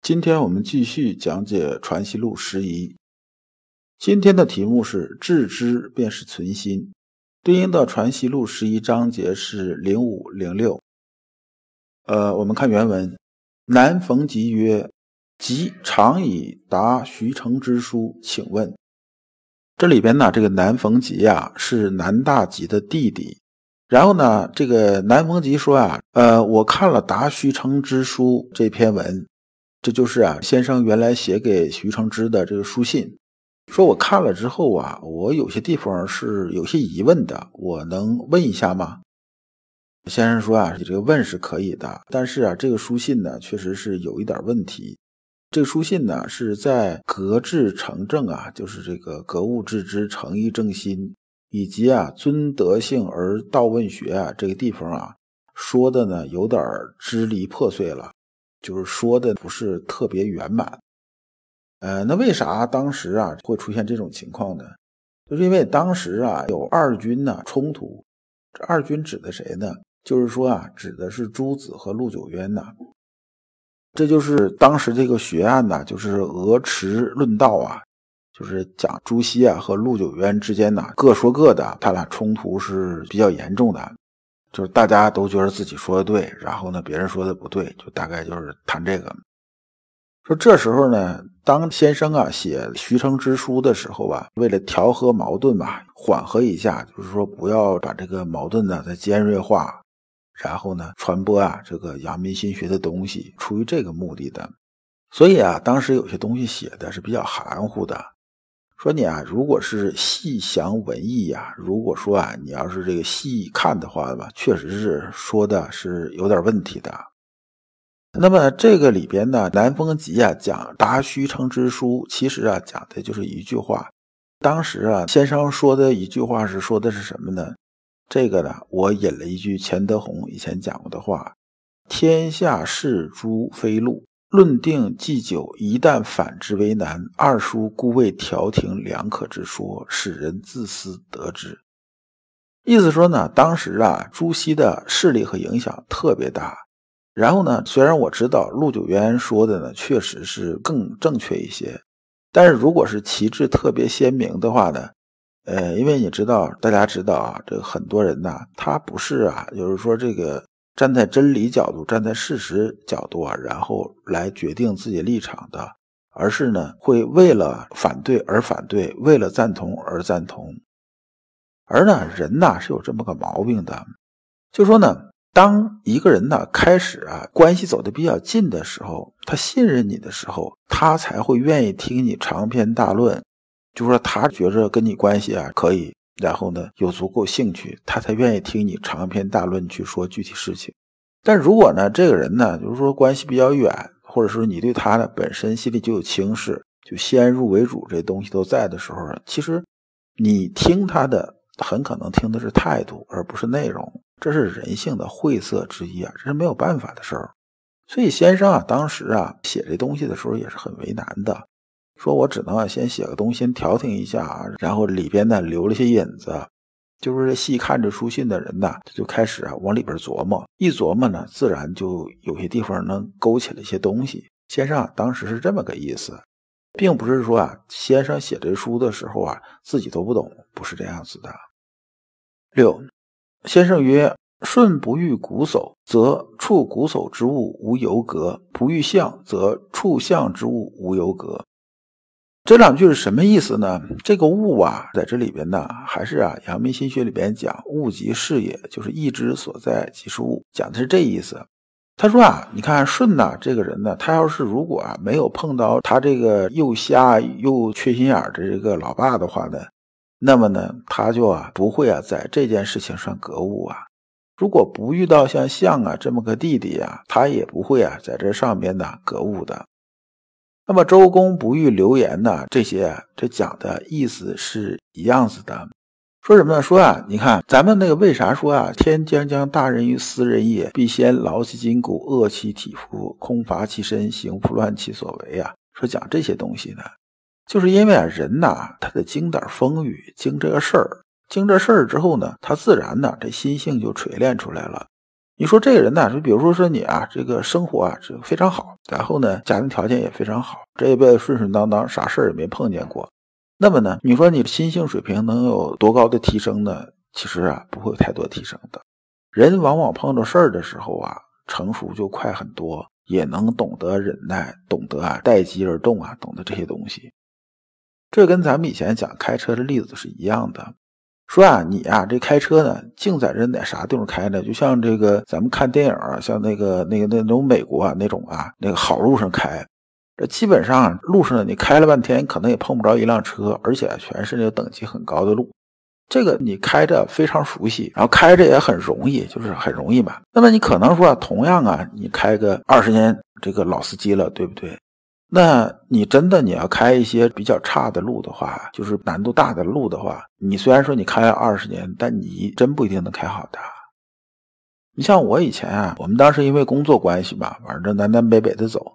今天我们继续讲解《传习录》十一。今天的题目是“致知便是存心”，对应的《传习录》十一章节是零五零六。呃，我们看原文：南逢吉曰：“吉常以答徐成之书，请问。”这里边呢，这个南逢吉呀是南大吉的弟弟。然后呢，这个南逢吉说啊：“呃，我看了答徐成之书这篇文。”这就是啊，先生原来写给徐承之的这个书信，说我看了之后啊，我有些地方是有些疑问的，我能问一下吗？先生说啊，你这个问是可以的，但是啊，这个书信呢，确实是有一点问题。这个书信呢，是在格致成正啊，就是这个格物致知、诚意正心，以及啊尊德性而道问学啊这个地方啊，说的呢有点支离破碎了。就是说的不是特别圆满，呃，那为啥当时啊会出现这种情况呢？就是因为当时啊有二军呢冲突，这二军指的谁呢？就是说啊，指的是朱子和陆九渊呐。这就是当时这个学案呢，就是鹅池论道啊，就是讲朱熹啊和陆九渊之间呢各说各的，他俩冲突是比较严重的。就是大家都觉得自己说的对，然后呢，别人说的不对，就大概就是谈这个。说这时候呢，当先生啊写徐成之书的时候吧，为了调和矛盾吧，缓和一下，就是说不要把这个矛盾呢再尖锐化，然后呢传播啊这个阳明心学的东西，出于这个目的的。所以啊，当时有些东西写的是比较含糊的。说你啊，如果是细详文艺呀，如果说啊，你要是这个细看的话吧，确实是说的是有点问题的。那么这个里边呢，南风集啊讲答虚称之书，其实啊讲的就是一句话。当时啊，先生说的一句话是说的是什么呢？这个呢，我引了一句钱德洪以前讲过的话：“天下事诸非路。”论定祭酒，一旦反之为难，二叔故为调停两可之说，使人自私得之。意思说呢，当时啊，朱熹的势力和影响特别大。然后呢，虽然我知道陆九渊说的呢，确实是更正确一些，但是如果是旗帜特别鲜明的话呢，呃，因为你知道，大家知道啊，这个很多人呢，他不是啊，就是说这个。站在真理角度，站在事实角度啊，然后来决定自己立场的，而是呢，会为了反对而反对，为了赞同而赞同。而呢，人呐是有这么个毛病的，就说呢，当一个人呢开始啊关系走得比较近的时候，他信任你的时候，他才会愿意听你长篇大论，就说他觉着跟你关系啊可以。然后呢，有足够兴趣，他才愿意听你长篇大论去说具体事情。但如果呢，这个人呢，就是说关系比较远，或者说你对他呢本身心里就有轻视，就先入为主，这东西都在的时候，其实你听他的，很可能听的是态度，而不是内容。这是人性的晦涩之一啊，这是没有办法的事儿。所以先生啊，当时啊写这东西的时候也是很为难的。说我只能啊先写个东西先调停一下，然后里边呢留了些引子，就是细看着书信的人呢，他就开始啊往里边琢磨，一琢磨呢，自然就有些地方能勾起了一些东西。先生当时是这么个意思，并不是说啊先生写这书的时候啊自己都不懂，不是这样子的。六，先生曰：顺不遇古叟，则触古叟之物无由格；不遇象，则触象之物无由格。这两句是什么意思呢？这个物啊，在这里边呢，还是啊，阳明心学里边讲物即是也，就是意之所在即是物，讲的是这意思。他说啊，你看舜呐，这个人呢，他要是如果啊没有碰到他这个又瞎又缺心眼的这个老爸的话呢，那么呢，他就啊不会啊在这件事情上格物啊。如果不遇到像象啊这么个弟弟啊，他也不会啊在这上边呢格物的。那么周公不遇流言呢，这些这讲的意思是一样子的。说什么呢？说啊，你看咱们那个为啥说啊？天将降大任于斯人也，必先劳其筋骨，饿其体肤，空乏其身，行拂乱其所为啊。说讲这些东西呢，就是因为啊，人呐，他得经点风雨，经这个事儿，经这事儿之后呢，他自然呢，这心性就锤炼出来了。你说这个人呢，就比如说说你啊，这个生活啊，这个非常好，然后呢，家庭条件也非常好，这一辈子顺顺当当，啥事儿也没碰见过。那么呢，你说你的心性水平能有多高的提升呢？其实啊，不会有太多提升的。人往往碰到事儿的时候啊，成熟就快很多，也能懂得忍耐，懂得啊待机而动啊，懂得这些东西。这跟咱们以前讲开车的例子是一样的。说啊，你啊这开车呢，净在这哪啥地方开呢？就像这个咱们看电影啊，像那个那个那种美国啊那种啊那个好路上开。这基本上路上你开了半天，可能也碰不着一辆车，而且全是那个等级很高的路。这个你开着非常熟悉，然后开着也很容易，就是很容易吧。那么你可能说，同样啊，你开个二十年这个老司机了，对不对？那你真的你要开一些比较差的路的话，就是难度大的路的话，你虽然说你开了二十年，但你真不一定能开好的。你像我以前啊，我们当时因为工作关系嘛，反正南南北北的走。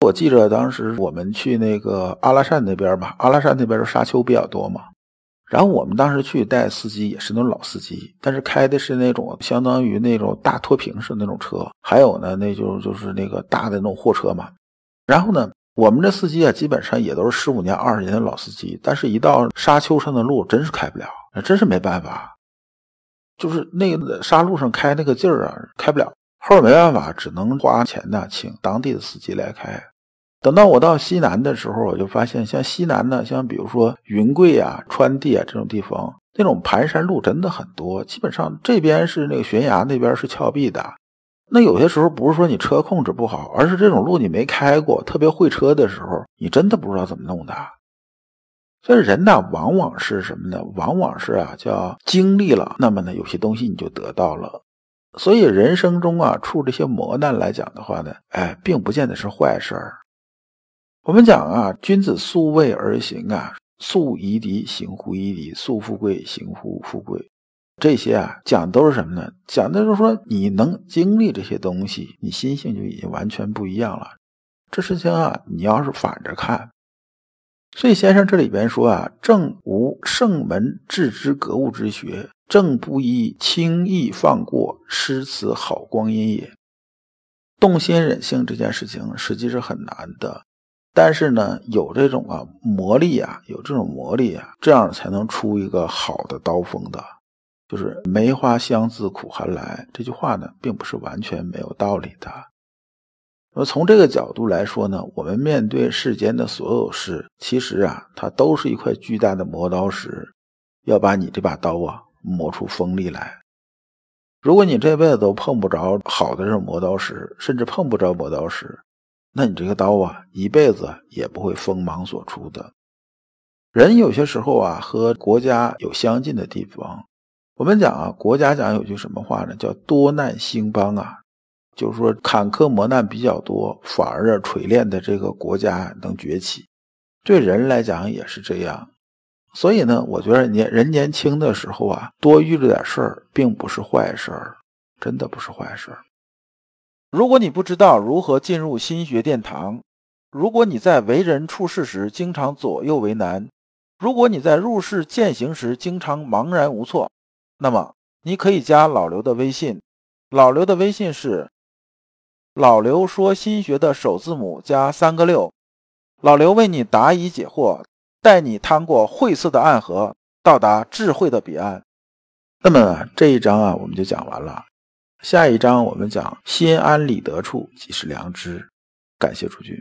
我记着当时我们去那个阿拉善那边吧，阿拉善那边的沙丘比较多嘛。然后我们当时去带司机也是那种老司机，但是开的是那种相当于那种大拖平式那种车，还有呢，那就就是那个大的那种货车嘛。然后呢，我们这司机啊，基本上也都是十五年、二十年的老司机，但是一到沙丘上的路，真是开不了，真是没办法，就是那个沙路上开那个劲儿啊，开不了。后没办法，只能花钱呢，请当地的司机来开。等到我到西南的时候，我就发现，像西南呢，像比如说云贵啊、川地啊这种地方，那种盘山路真的很多。基本上这边是那个悬崖，那边是峭壁的。那有些时候不是说你车控制不好，而是这种路你没开过，特别会车的时候，你真的不知道怎么弄的。所以人呢，往往是什么呢？往往是啊，叫经历了，那么呢，有些东西你就得到了。所以人生中啊，处这些磨难来讲的话呢，哎，并不见得是坏事儿。我们讲啊，君子素位而行啊，素夷狄行乎夷狄，素富贵行乎富贵。这些啊，讲的都是什么呢？讲的就是说，你能经历这些东西，你心性就已经完全不一样了。这事情啊，你要是反着看，所以先生这里边说啊，正无圣门治之格物之学，正不宜轻易放过，失此好光阴也。动心忍性这件事情，实际是很难的。但是呢，有这种啊魔力啊，有这种魔力啊，这样才能出一个好的刀锋的。就是梅花香自苦寒来这句话呢，并不是完全没有道理的。那么从这个角度来说呢，我们面对世间的所有事，其实啊，它都是一块巨大的磨刀石，要把你这把刀啊磨出锋利来。如果你这辈子都碰不着好的这种磨刀石，甚至碰不着磨刀石。那你这个刀啊，一辈子也不会锋芒所出的。人有些时候啊，和国家有相近的地方。我们讲啊，国家讲有句什么话呢？叫多难兴邦啊，就是说坎坷磨难比较多，反而啊锤炼的这个国家能崛起。对人来讲也是这样。所以呢，我觉得年人年轻的时候啊，多遇着点事儿，并不是坏事儿，真的不是坏事儿。如果你不知道如何进入心学殿堂，如果你在为人处事时经常左右为难，如果你在入世践行时经常茫然无措，那么你可以加老刘的微信。老刘的微信是“老刘说心学”的首字母加三个六。老刘为你答疑解惑，带你趟过晦涩的暗河，到达智慧的彼岸。那么这一章啊，我们就讲完了。下一章我们讲心安理得处即是良知。感谢诸君。